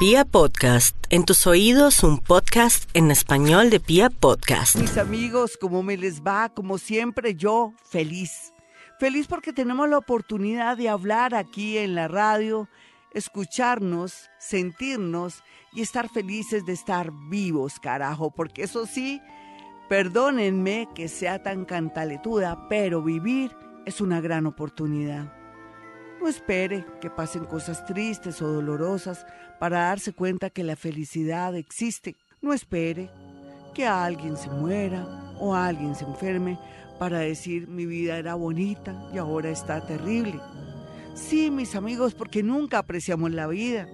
Pia Podcast, en tus oídos un podcast en español de Pia Podcast. Mis amigos, ¿cómo me les va? Como siempre, yo feliz. Feliz porque tenemos la oportunidad de hablar aquí en la radio, escucharnos, sentirnos y estar felices de estar vivos, carajo, porque eso sí, perdónenme que sea tan cantaletuda, pero vivir es una gran oportunidad. No espere que pasen cosas tristes o dolorosas para darse cuenta que la felicidad existe. No espere que alguien se muera o alguien se enferme para decir mi vida era bonita y ahora está terrible. Sí, mis amigos, porque nunca apreciamos la vida.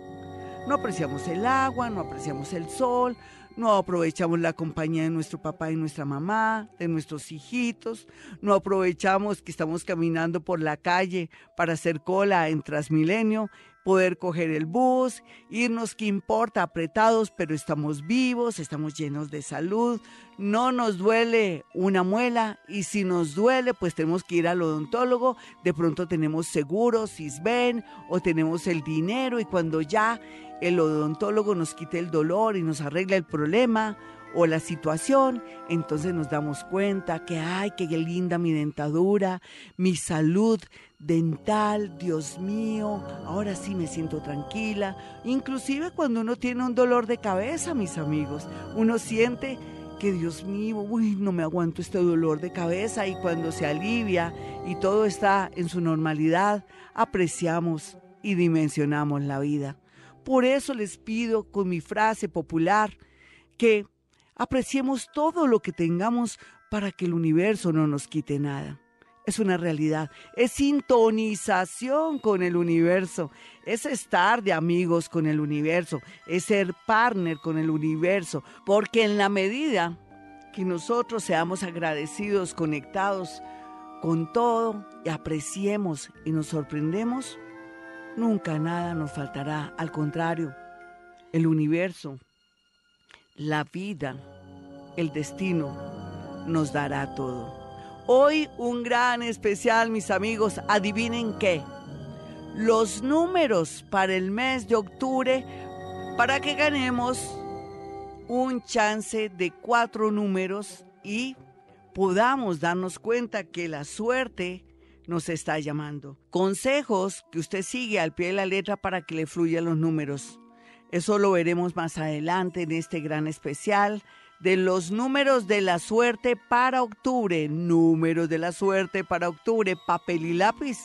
No apreciamos el agua, no apreciamos el sol, no aprovechamos la compañía de nuestro papá y nuestra mamá, de nuestros hijitos, no aprovechamos que estamos caminando por la calle para hacer cola en Transmilenio, poder coger el bus, irnos, que importa, apretados, pero estamos vivos, estamos llenos de salud, no nos duele una muela y si nos duele, pues tenemos que ir al odontólogo, de pronto tenemos seguro, ven o tenemos el dinero y cuando ya el odontólogo nos quite el dolor y nos arregla el problema o la situación, entonces nos damos cuenta que, ay, qué linda mi dentadura, mi salud dental, Dios mío, ahora sí me siento tranquila. Inclusive cuando uno tiene un dolor de cabeza, mis amigos, uno siente que Dios mío, uy, no me aguanto este dolor de cabeza y cuando se alivia y todo está en su normalidad, apreciamos y dimensionamos la vida. Por eso les pido con mi frase popular que apreciemos todo lo que tengamos para que el universo no nos quite nada. Es una realidad, es sintonización con el universo, es estar de amigos con el universo, es ser partner con el universo, porque en la medida que nosotros seamos agradecidos, conectados con todo y apreciemos y nos sorprendemos, Nunca nada nos faltará, al contrario, el universo, la vida, el destino nos dará todo. Hoy un gran especial, mis amigos, adivinen qué. Los números para el mes de octubre para que ganemos un chance de cuatro números y podamos darnos cuenta que la suerte nos está llamando. Consejos que usted sigue al pie de la letra para que le fluyan los números. Eso lo veremos más adelante en este gran especial de los números de la suerte para octubre. Números de la suerte para octubre, papel y lápiz.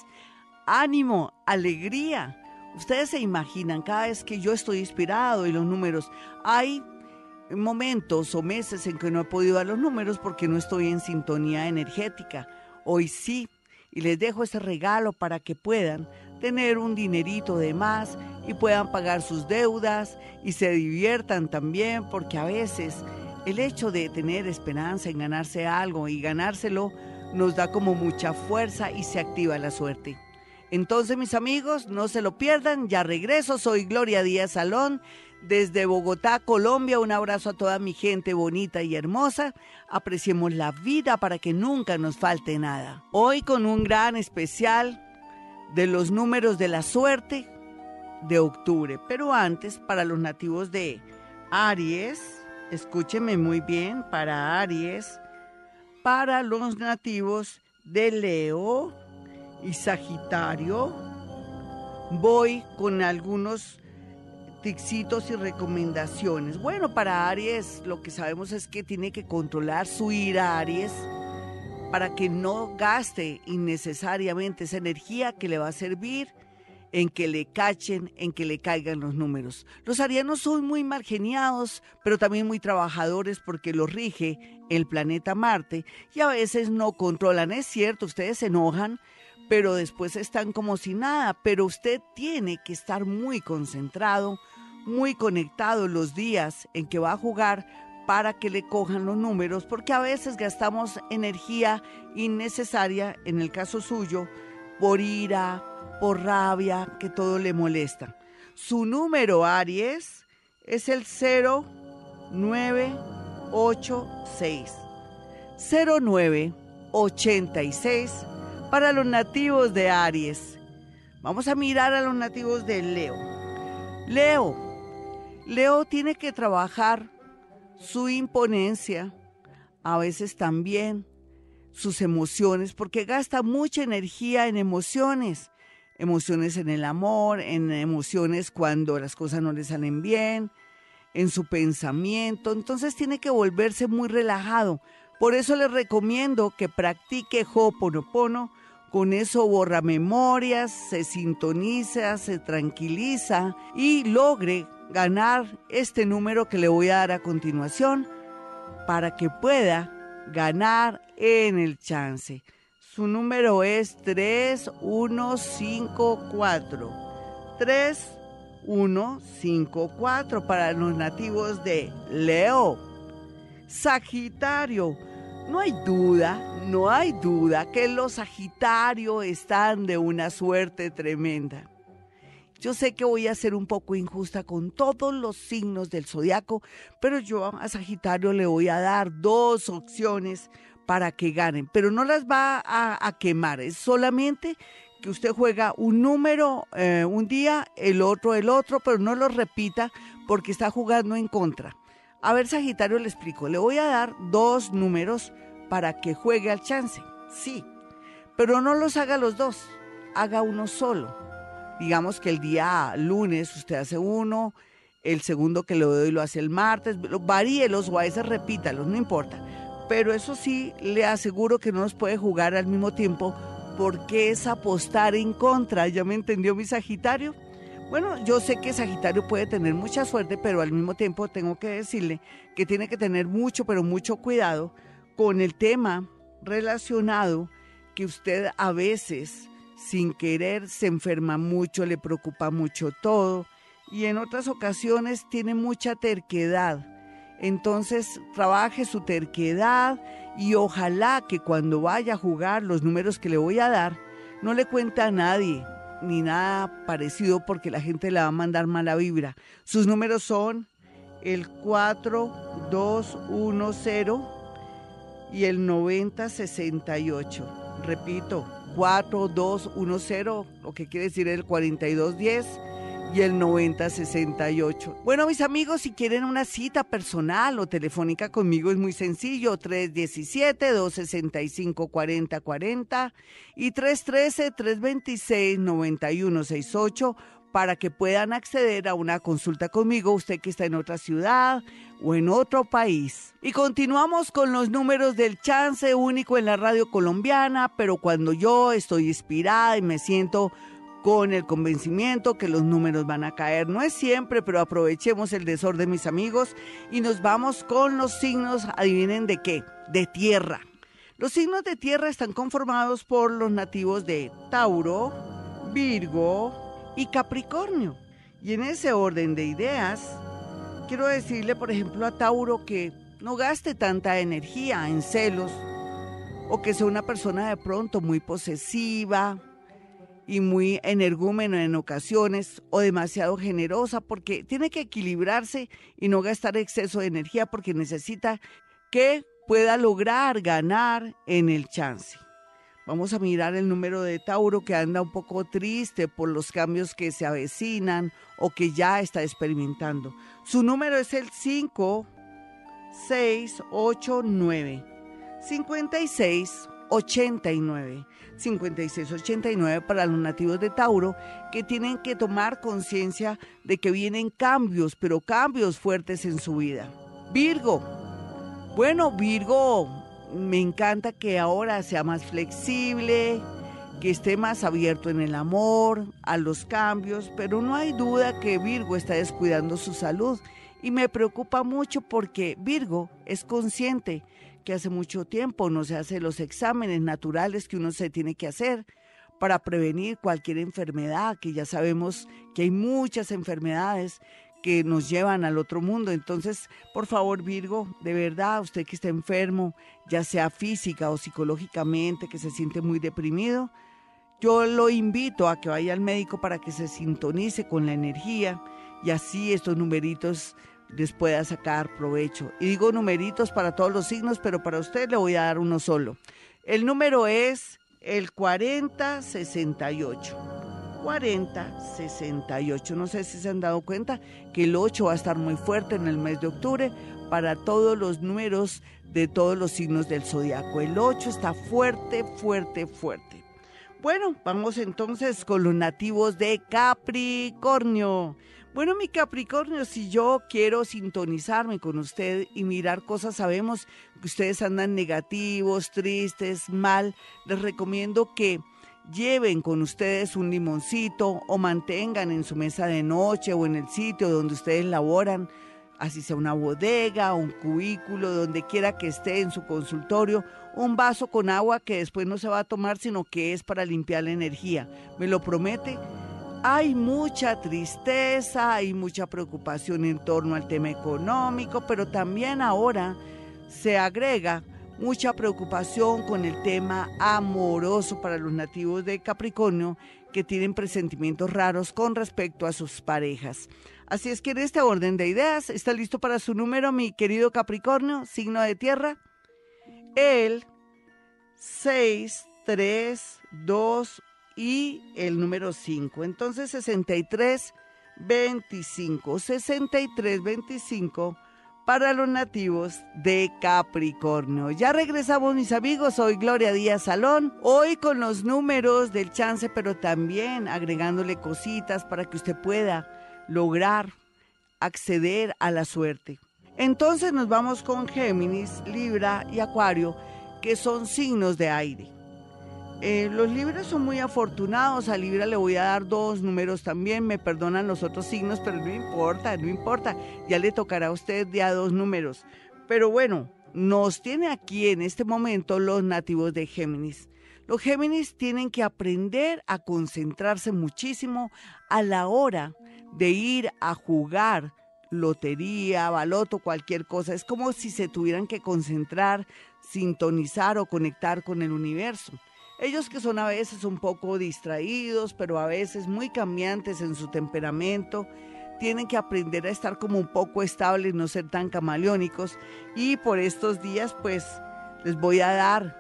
Ánimo, alegría. Ustedes se imaginan, cada vez que yo estoy inspirado y los números, hay momentos o meses en que no he podido dar los números porque no estoy en sintonía energética. Hoy sí, y les dejo este regalo para que puedan tener un dinerito de más y puedan pagar sus deudas y se diviertan también porque a veces el hecho de tener esperanza en ganarse algo y ganárselo nos da como mucha fuerza y se activa la suerte. Entonces mis amigos, no se lo pierdan, ya regreso, soy Gloria Díaz Salón desde Bogotá, Colombia, un abrazo a toda mi gente bonita y hermosa. Apreciemos la vida para que nunca nos falte nada. Hoy con un gran especial de los números de la suerte de octubre. Pero antes, para los nativos de Aries, escúcheme muy bien, para Aries, para los nativos de Leo y Sagitario, voy con algunos tixitos y recomendaciones. Bueno, para Aries lo que sabemos es que tiene que controlar su ira Aries para que no gaste innecesariamente esa energía que le va a servir en que le cachen, en que le caigan los números. Los arianos son muy margeniados, pero también muy trabajadores porque los rige el planeta Marte y a veces no controlan. Es cierto, ustedes se enojan, pero después están como si nada. Pero usted tiene que estar muy concentrado, muy conectado los días en que va a jugar para que le cojan los números, porque a veces gastamos energía innecesaria, en el caso suyo, por ira, por rabia, que todo le molesta. Su número, Aries, es el 0986. 0986 para los nativos de Aries. Vamos a mirar a los nativos de Leo. Leo, Leo tiene que trabajar su imponencia, a veces también sus emociones, porque gasta mucha energía en emociones, emociones en el amor, en emociones cuando las cosas no le salen bien, en su pensamiento, entonces tiene que volverse muy relajado. Por eso les recomiendo que practique Ho'oponopono, con eso borra memorias, se sintoniza, se tranquiliza y logre ganar este número que le voy a dar a continuación para que pueda ganar en el chance. Su número es 3154. 3154 para los nativos de Leo. Sagitario. No hay duda, no hay duda que los Sagitarios están de una suerte tremenda. Yo sé que voy a ser un poco injusta con todos los signos del zodiaco, pero yo a Sagitario le voy a dar dos opciones para que ganen, pero no las va a, quemar, es solamente que usted juega un número eh, un día, el otro el otro, pero no lo repita porque está jugando en contra. A ver, Sagitario, le explico. Le voy a dar dos números para que juegue al chance. Sí, pero no los haga los dos, haga uno solo digamos que el día lunes usted hace uno, el segundo que le doy lo hace el martes, varíelos o a veces repítalos, no importa. Pero eso sí, le aseguro que no nos puede jugar al mismo tiempo porque es apostar en contra. ¿Ya me entendió mi Sagitario? Bueno, yo sé que Sagitario puede tener mucha suerte, pero al mismo tiempo tengo que decirle que tiene que tener mucho, pero mucho cuidado con el tema relacionado que usted a veces sin querer se enferma mucho, le preocupa mucho todo y en otras ocasiones tiene mucha terquedad. Entonces trabaje su terquedad y ojalá que cuando vaya a jugar los números que le voy a dar, no le cuente a nadie ni nada parecido porque la gente le va a mandar mala vibra. Sus números son el 4210 y el 9068. Repito, 4210, lo que quiere decir el 4210 y el 9068. Bueno, mis amigos, si quieren una cita personal o telefónica conmigo es muy sencillo, 317-265-4040 y 313-326-9168 para que puedan acceder a una consulta conmigo, usted que está en otra ciudad o en otro país. Y continuamos con los números del chance único en la radio colombiana, pero cuando yo estoy inspirada y me siento con el convencimiento que los números van a caer. No es siempre, pero aprovechemos el desorden, mis amigos, y nos vamos con los signos, adivinen de qué, de tierra. Los signos de tierra están conformados por los nativos de Tauro, Virgo, y Capricornio. Y en ese orden de ideas, quiero decirle, por ejemplo, a Tauro que no gaste tanta energía en celos o que sea una persona de pronto muy posesiva y muy energúmeno en ocasiones o demasiado generosa porque tiene que equilibrarse y no gastar exceso de energía porque necesita que pueda lograr ganar en el chance. Vamos a mirar el número de Tauro que anda un poco triste por los cambios que se avecinan o que ya está experimentando. Su número es el 5689. 5689. 5689 para los nativos de Tauro que tienen que tomar conciencia de que vienen cambios, pero cambios fuertes en su vida. Virgo. Bueno, Virgo me encanta que ahora sea más flexible, que esté más abierto en el amor, a los cambios, pero no hay duda que Virgo está descuidando su salud. Y me preocupa mucho porque Virgo es consciente que hace mucho tiempo no se hace los exámenes naturales que uno se tiene que hacer para prevenir cualquier enfermedad, que ya sabemos que hay muchas enfermedades que nos llevan al otro mundo. Entonces, por favor, Virgo, de verdad, usted que está enfermo, ya sea física o psicológicamente, que se siente muy deprimido, yo lo invito a que vaya al médico para que se sintonice con la energía y así estos numeritos les pueda sacar provecho. Y digo numeritos para todos los signos, pero para usted le voy a dar uno solo. El número es el 4068. 4068. No sé si se han dado cuenta que el 8 va a estar muy fuerte en el mes de octubre para todos los números de todos los signos del zodiaco. El 8 está fuerte, fuerte, fuerte. Bueno, vamos entonces con los nativos de Capricornio. Bueno, mi Capricornio, si yo quiero sintonizarme con usted y mirar cosas, sabemos que ustedes andan negativos, tristes, mal, les recomiendo que lleven con ustedes un limoncito o mantengan en su mesa de noche o en el sitio donde ustedes laboran, así sea una bodega, un cubículo, donde quiera que esté en su consultorio, un vaso con agua que después no se va a tomar, sino que es para limpiar la energía. ¿Me lo promete? Hay mucha tristeza, hay mucha preocupación en torno al tema económico, pero también ahora se agrega mucha preocupación con el tema amoroso para los nativos de Capricornio que tienen presentimientos raros con respecto a sus parejas. Así es que en este orden de ideas, ¿está listo para su número, mi querido Capricornio, signo de tierra? El 6, 3, 2, y el número 5. Entonces 63, 25, 63, 25 para los nativos de Capricornio. Ya regresamos mis amigos, soy Gloria Díaz Salón, hoy con los números del chance, pero también agregándole cositas para que usted pueda lograr acceder a la suerte. Entonces nos vamos con Géminis, Libra y Acuario, que son signos de aire. Eh, los libros son muy afortunados. A Libra le voy a dar dos números también. Me perdonan los otros signos, pero no importa, no importa. Ya le tocará a usted ya dos números. Pero bueno, nos tiene aquí en este momento los nativos de Géminis. Los Géminis tienen que aprender a concentrarse muchísimo a la hora de ir a jugar lotería, baloto, cualquier cosa. Es como si se tuvieran que concentrar, sintonizar o conectar con el universo. Ellos que son a veces un poco distraídos, pero a veces muy cambiantes en su temperamento, tienen que aprender a estar como un poco estables, no ser tan camaleónicos. Y por estos días, pues, les voy a dar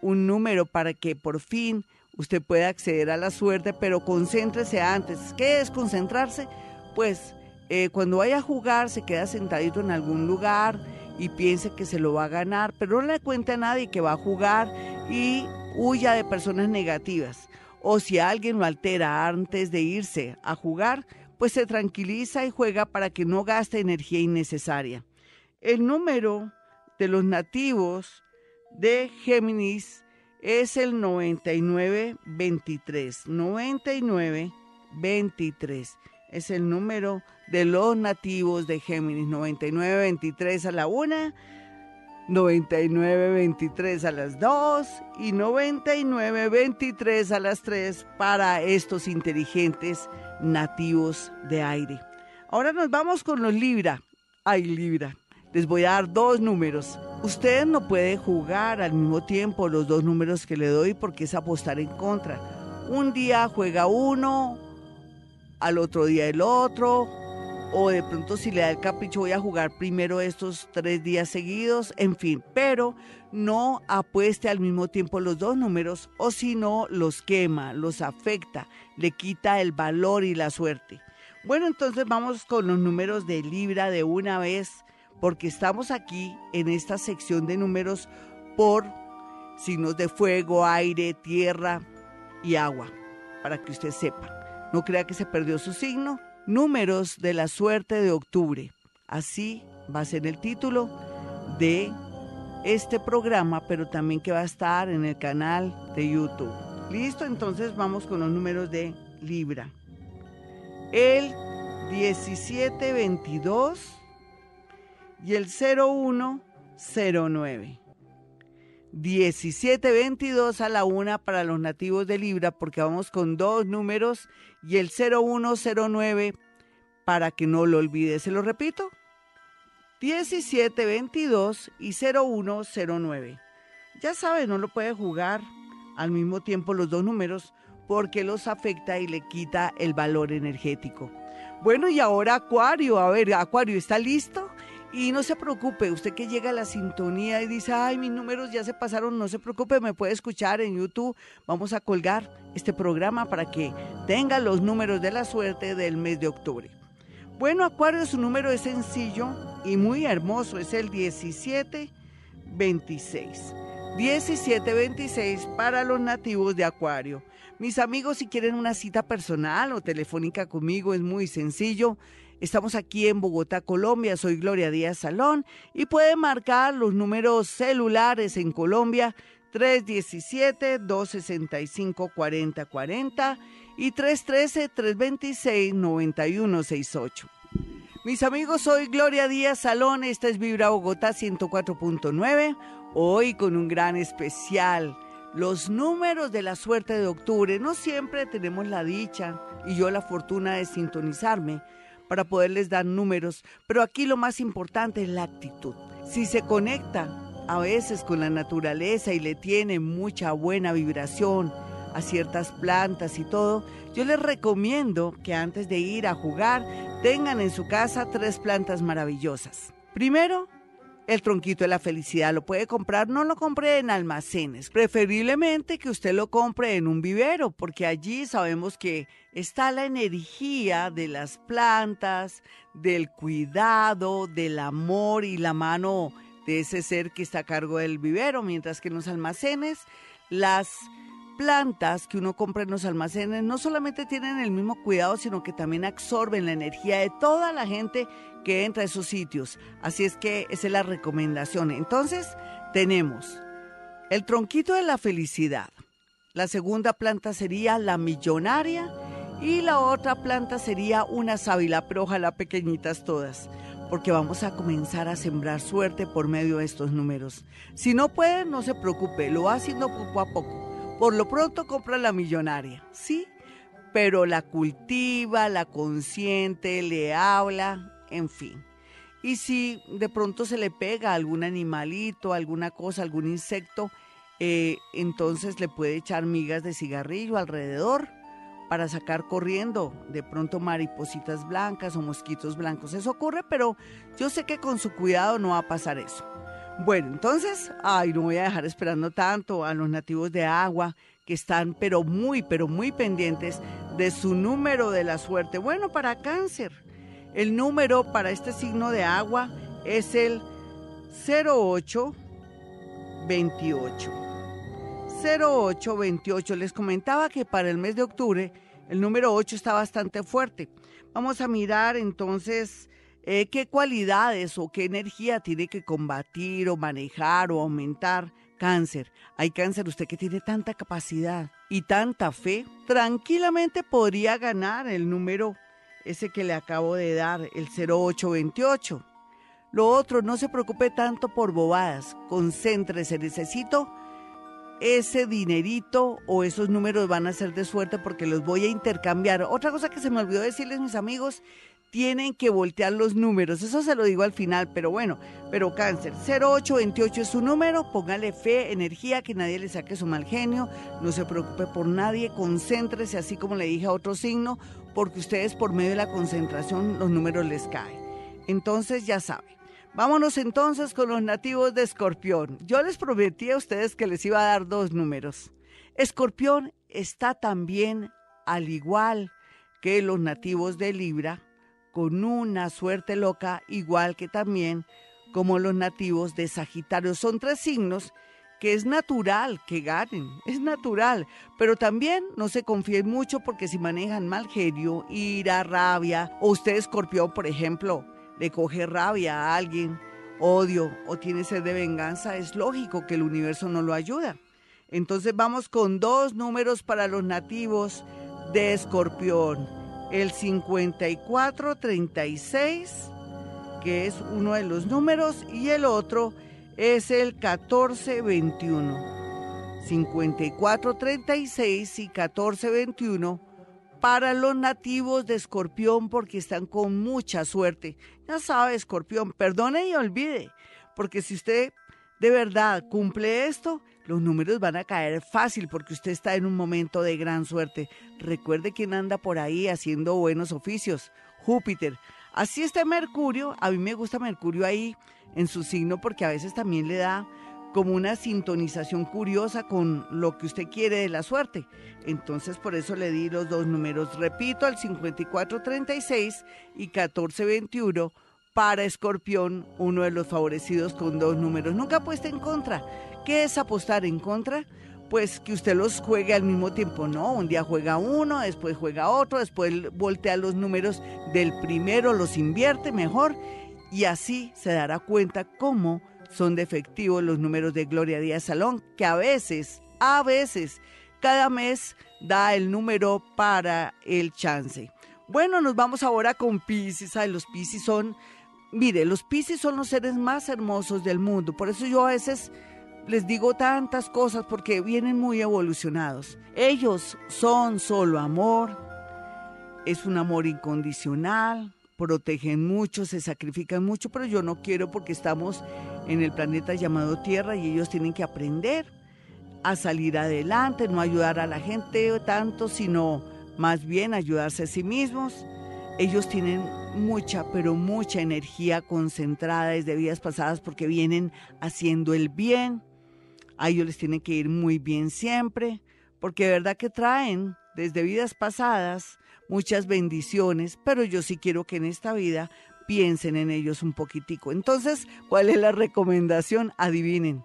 un número para que por fin usted pueda acceder a la suerte, pero concéntrese antes. ¿Qué es concentrarse? Pues eh, cuando vaya a jugar, se queda sentadito en algún lugar y piense que se lo va a ganar, pero no le cuente a nadie que va a jugar y huya de personas negativas. O si alguien lo altera antes de irse a jugar, pues se tranquiliza y juega para que no gaste energía innecesaria. El número de los nativos de Géminis es el 9923. 9923 es el número de los nativos de Géminis. 9923 a la una 99.23 a las 2 y 99.23 a las 3 para estos inteligentes nativos de aire. Ahora nos vamos con los Libra. Ay, Libra. Les voy a dar dos números. Usted no puede jugar al mismo tiempo los dos números que le doy porque es apostar en contra. Un día juega uno, al otro día el otro, o de pronto si le da el capricho voy a jugar primero estos tres días seguidos, en fin, pero no apueste al mismo tiempo los dos números o si no los quema, los afecta, le quita el valor y la suerte. Bueno, entonces vamos con los números de Libra de una vez, porque estamos aquí en esta sección de números por signos de fuego, aire, tierra y agua, para que usted sepa. No crea que se perdió su signo, Números de la suerte de octubre. Así va a ser el título de este programa, pero también que va a estar en el canal de YouTube. Listo, entonces vamos con los números de Libra. El 1722 y el 0109. 1722 a la una para los nativos de Libra, porque vamos con dos números y el 0109 para que no lo olvide. Se lo repito. 1722 y 0109. Ya sabe, no lo puede jugar al mismo tiempo los dos números porque los afecta y le quita el valor energético. Bueno, y ahora Acuario, a ver, Acuario, ¿está listo? Y no se preocupe, usted que llega a la sintonía y dice, ay, mis números ya se pasaron, no se preocupe, me puede escuchar en YouTube. Vamos a colgar este programa para que tenga los números de la suerte del mes de octubre. Bueno, Acuario, su número es sencillo y muy hermoso, es el 1726. 1726 para los nativos de Acuario. Mis amigos, si quieren una cita personal o telefónica conmigo, es muy sencillo. Estamos aquí en Bogotá, Colombia. Soy Gloria Díaz Salón y pueden marcar los números celulares en Colombia 317-265-4040 y 313-326-9168. Mis amigos, soy Gloria Díaz Salón. Esta es Vibra Bogotá 104.9. Hoy con un gran especial. Los números de la suerte de octubre. No siempre tenemos la dicha y yo la fortuna de sintonizarme para poderles dar números, pero aquí lo más importante es la actitud. Si se conecta a veces con la naturaleza y le tiene mucha buena vibración a ciertas plantas y todo, yo les recomiendo que antes de ir a jugar tengan en su casa tres plantas maravillosas. Primero, el tronquito de la felicidad lo puede comprar, no lo compre en almacenes, preferiblemente que usted lo compre en un vivero, porque allí sabemos que está la energía de las plantas, del cuidado, del amor y la mano de ese ser que está a cargo del vivero, mientras que en los almacenes las plantas que uno compra en los almacenes no solamente tienen el mismo cuidado, sino que también absorben la energía de toda la gente que entra a esos sitios. Así es que esa es la recomendación. Entonces, tenemos el tronquito de la felicidad. La segunda planta sería la millonaria y la otra planta sería una sábila, pero ojalá pequeñitas todas, porque vamos a comenzar a sembrar suerte por medio de estos números. Si no puede, no se preocupe, lo va haciendo poco a poco. Por lo pronto compra la millonaria, ¿sí? Pero la cultiva, la consiente, le habla, en fin. Y si de pronto se le pega algún animalito, alguna cosa, algún insecto, eh, entonces le puede echar migas de cigarrillo alrededor para sacar corriendo de pronto maripositas blancas o mosquitos blancos. Eso ocurre, pero yo sé que con su cuidado no va a pasar eso. Bueno, entonces, ay, no voy a dejar esperando tanto a los nativos de agua que están pero muy, pero muy pendientes de su número de la suerte. Bueno, para cáncer. El número para este signo de agua es el 0828. 0828. Les comentaba que para el mes de octubre el número 8 está bastante fuerte. Vamos a mirar entonces eh, qué cualidades o qué energía tiene que combatir o manejar o aumentar cáncer. Hay cáncer, usted que tiene tanta capacidad y tanta fe, tranquilamente podría ganar el número ese que le acabo de dar, el 0828. Lo otro, no se preocupe tanto por bobadas, concéntrese, necesito ese dinerito o esos números van a ser de suerte porque los voy a intercambiar. Otra cosa que se me olvidó decirles, mis amigos, tienen que voltear los números. Eso se lo digo al final, pero bueno, pero cáncer. 0828 es su número, póngale fe, energía, que nadie le saque su mal genio, no se preocupe por nadie, concéntrese, así como le dije a otro signo, porque ustedes por medio de la concentración los números les caen. Entonces ya saben. Vámonos entonces con los nativos de Escorpión. Yo les prometí a ustedes que les iba a dar dos números. Escorpión está también, al igual que los nativos de Libra, con una suerte loca, igual que también como los nativos de Sagitario. Son tres signos que es natural que ganen, es natural, pero también no se confíen mucho porque si manejan mal genio, ira, rabia, o usted escorpión, por ejemplo, le coge rabia a alguien, odio o tiene sed de venganza, es lógico que el universo no lo ayuda. Entonces vamos con dos números para los nativos de escorpión, el 5436, que es uno de los números, y el otro es el 1421. 5436 y 1421 para los nativos de Escorpión porque están con mucha suerte. Ya sabe, Escorpión, perdone y olvide, porque si usted de verdad cumple esto, los números van a caer fácil porque usted está en un momento de gran suerte. Recuerde quién anda por ahí haciendo buenos oficios. Júpiter. Así está Mercurio, a mí me gusta Mercurio ahí en su signo porque a veces también le da como una sintonización curiosa con lo que usted quiere de la suerte. Entonces por eso le di los dos números, repito, al 5436 y 1421 para Escorpión, uno de los favorecidos con dos números. Nunca apuesta en contra. ¿Qué es apostar en contra? Pues que usted los juegue al mismo tiempo, ¿no? Un día juega uno, después juega otro, después voltea los números del primero, los invierte mejor y así se dará cuenta cómo son defectivos los números de Gloria Díaz Salón, que a veces, a veces, cada mes da el número para el chance. Bueno, nos vamos ahora con Pisces. Los Pisces son, mire, los Pisces son los seres más hermosos del mundo. Por eso yo a veces les digo tantas cosas porque vienen muy evolucionados. Ellos son solo amor, es un amor incondicional, protegen mucho, se sacrifican mucho, pero yo no quiero porque estamos en el planeta llamado Tierra y ellos tienen que aprender a salir adelante, no ayudar a la gente tanto, sino más bien ayudarse a sí mismos. Ellos tienen mucha, pero mucha energía concentrada desde vidas pasadas porque vienen haciendo el bien. A ellos les tiene que ir muy bien siempre, porque de verdad que traen desde vidas pasadas muchas bendiciones, pero yo sí quiero que en esta vida piensen en ellos un poquitico. Entonces, ¿cuál es la recomendación? Adivinen,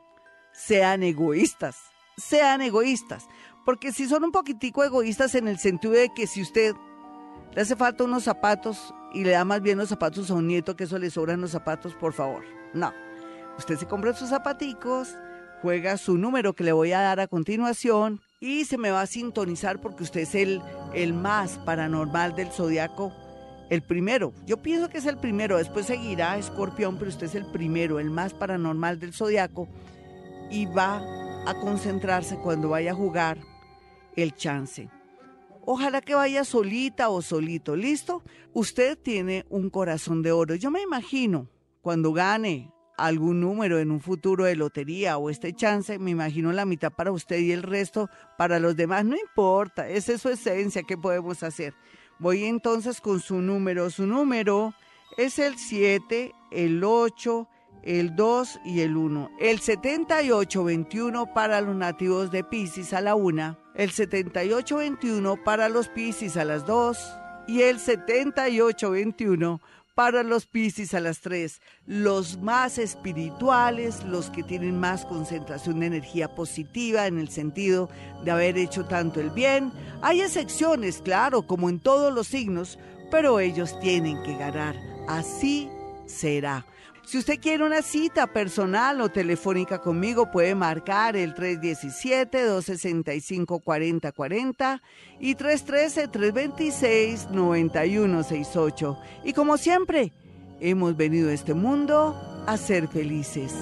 sean egoístas, sean egoístas, porque si son un poquitico egoístas en el sentido de que si usted le hace falta unos zapatos y le da más bien los zapatos a un nieto que eso le sobran los zapatos, por favor, no. Usted se compra sus zapaticos, juega su número que le voy a dar a continuación y se me va a sintonizar porque usted es el, el más paranormal del zodiaco el primero. Yo pienso que es el primero, después seguirá Escorpión, pero usted es el primero, el más paranormal del zodiaco y va a concentrarse cuando vaya a jugar el chance. Ojalá que vaya solita o solito, ¿listo? Usted tiene un corazón de oro. Yo me imagino cuando gane algún número en un futuro de lotería o este chance, me imagino la mitad para usted y el resto para los demás. No importa, esa es su esencia, ¿qué podemos hacer? Voy entonces con su número. Su número es el 7, el 8, el 2 y el 1. El 7821 para los nativos de Pisces a la 1, el 7821 para los Pisces a las 2 y el 7821 para los Piscis a las 3, los más espirituales, los que tienen más concentración de energía positiva en el sentido de haber hecho tanto el bien. Hay excepciones, claro, como en todos los signos, pero ellos tienen que ganar. Así será. Si usted quiere una cita personal o telefónica conmigo, puede marcar el 317-265-4040 y 313-326-9168. Y como siempre, hemos venido a este mundo a ser felices.